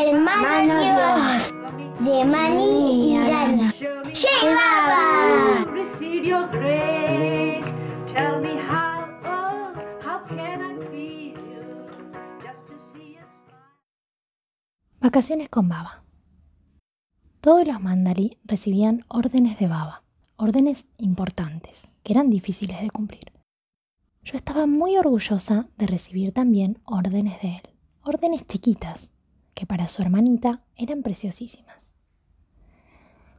hermanos de Mani y Dani. ¡Llegaba! receive your grace. Tell me how, how can I please you? Just to see you smile. Vacaciones con Baba. Todos los mandalí recibían órdenes de Baba, órdenes importantes, que eran difíciles de cumplir. Yo estaba muy orgullosa de recibir también órdenes de él, órdenes chiquitas, que para su hermanita eran preciosísimas.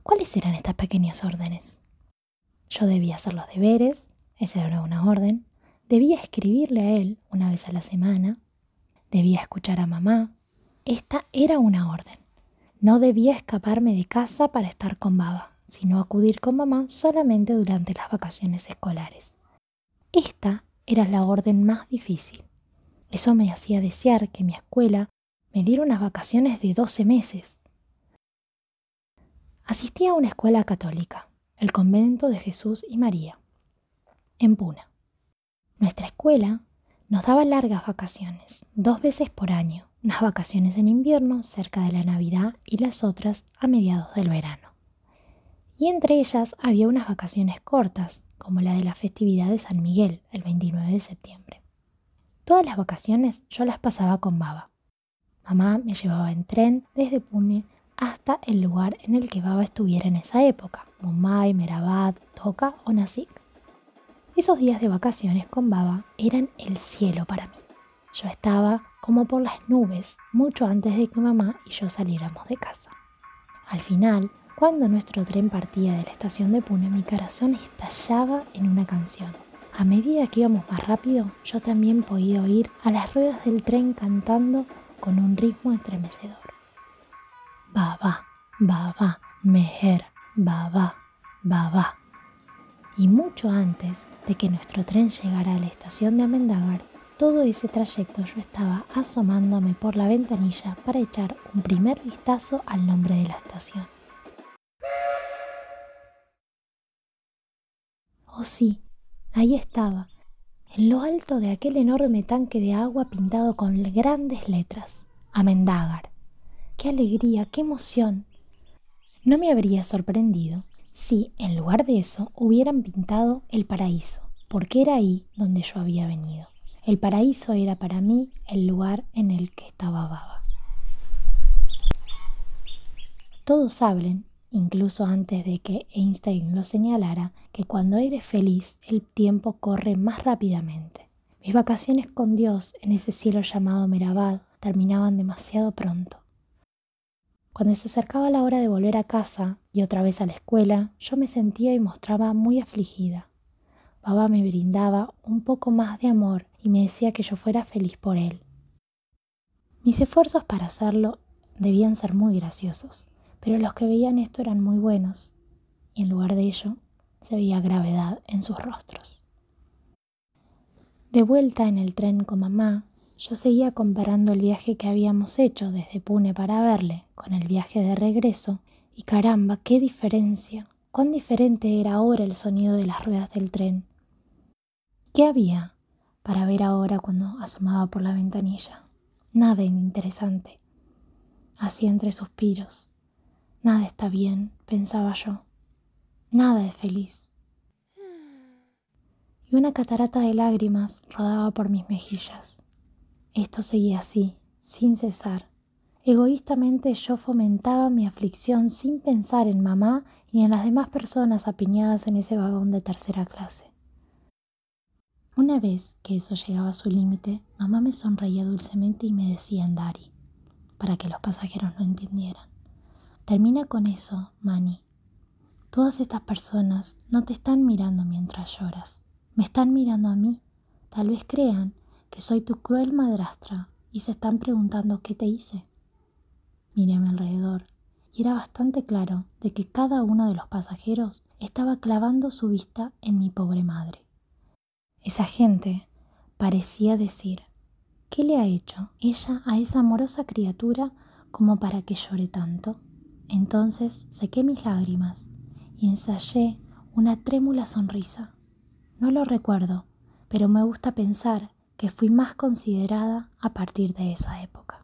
¿Cuáles eran estas pequeñas órdenes? Yo debía hacer los deberes, esa era una orden, debía escribirle a él una vez a la semana, debía escuchar a mamá, esta era una orden. No debía escaparme de casa para estar con Baba, sino acudir con mamá solamente durante las vacaciones escolares. Esta era la orden más difícil. Eso me hacía desear que mi escuela me diera unas vacaciones de 12 meses. Asistí a una escuela católica, el convento de Jesús y María, en Puna. Nuestra escuela nos daba largas vacaciones, dos veces por año, unas vacaciones en invierno cerca de la Navidad y las otras a mediados del verano. Y entre ellas había unas vacaciones cortas, como la de la festividad de San Miguel, el 29 de septiembre. Todas las vacaciones yo las pasaba con Baba. Mamá me llevaba en tren desde Pune hasta el lugar en el que Baba estuviera en esa época, Mumbai, Merabat, Toca o Nasik. Esos días de vacaciones con Baba eran el cielo para mí. Yo estaba como por las nubes mucho antes de que mamá y yo saliéramos de casa. Al final, cuando nuestro tren partía de la estación de Pune, mi corazón estallaba en una canción. A medida que íbamos más rápido, yo también podía oír a las ruedas del tren cantando con un ritmo estremecedor. Baba, baba, meher, baba, baba. Y mucho antes de que nuestro tren llegara a la estación de Amendagar, todo ese trayecto yo estaba asomándome por la ventanilla para echar un primer vistazo al nombre de la estación. Oh sí, ahí estaba, en lo alto de aquel enorme tanque de agua pintado con grandes letras, Amendagar. ¡Qué alegría, qué emoción! No me habría sorprendido si, en lugar de eso, hubieran pintado el paraíso, porque era ahí donde yo había venido. El paraíso era para mí el lugar en el que estaba Baba. Todos hablan, incluso antes de que Einstein lo señalara, que cuando eres feliz el tiempo corre más rápidamente. Mis vacaciones con Dios en ese cielo llamado Merabad terminaban demasiado pronto. Cuando se acercaba la hora de volver a casa y otra vez a la escuela, yo me sentía y mostraba muy afligida. Baba me brindaba un poco más de amor y me decía que yo fuera feliz por él. Mis esfuerzos para hacerlo debían ser muy graciosos, pero los que veían esto eran muy buenos, y en lugar de ello se veía gravedad en sus rostros. De vuelta en el tren con mamá, yo seguía comparando el viaje que habíamos hecho desde Pune para verle con el viaje de regreso, y caramba, qué diferencia, cuán diferente era ahora el sonido de las ruedas del tren. ¿Qué había para ver ahora cuando asomaba por la ventanilla? Nada interesante. Así entre suspiros. Nada está bien, pensaba yo. Nada es feliz. Y una catarata de lágrimas rodaba por mis mejillas. Esto seguía así, sin cesar. Egoístamente yo fomentaba mi aflicción sin pensar en mamá ni en las demás personas apiñadas en ese vagón de tercera clase. Una vez que eso llegaba a su límite, mamá me sonreía dulcemente y me decía en Dari, para que los pasajeros no entendieran. Termina con eso, Mani. Todas estas personas no te están mirando mientras lloras, me están mirando a mí. Tal vez crean que soy tu cruel madrastra y se están preguntando qué te hice. Miré a mi alrededor y era bastante claro de que cada uno de los pasajeros estaba clavando su vista en mi pobre madre. Esa gente parecía decir, ¿qué le ha hecho ella a esa amorosa criatura como para que llore tanto? Entonces sequé mis lágrimas y ensayé una trémula sonrisa. No lo recuerdo, pero me gusta pensar que fui más considerada a partir de esa época.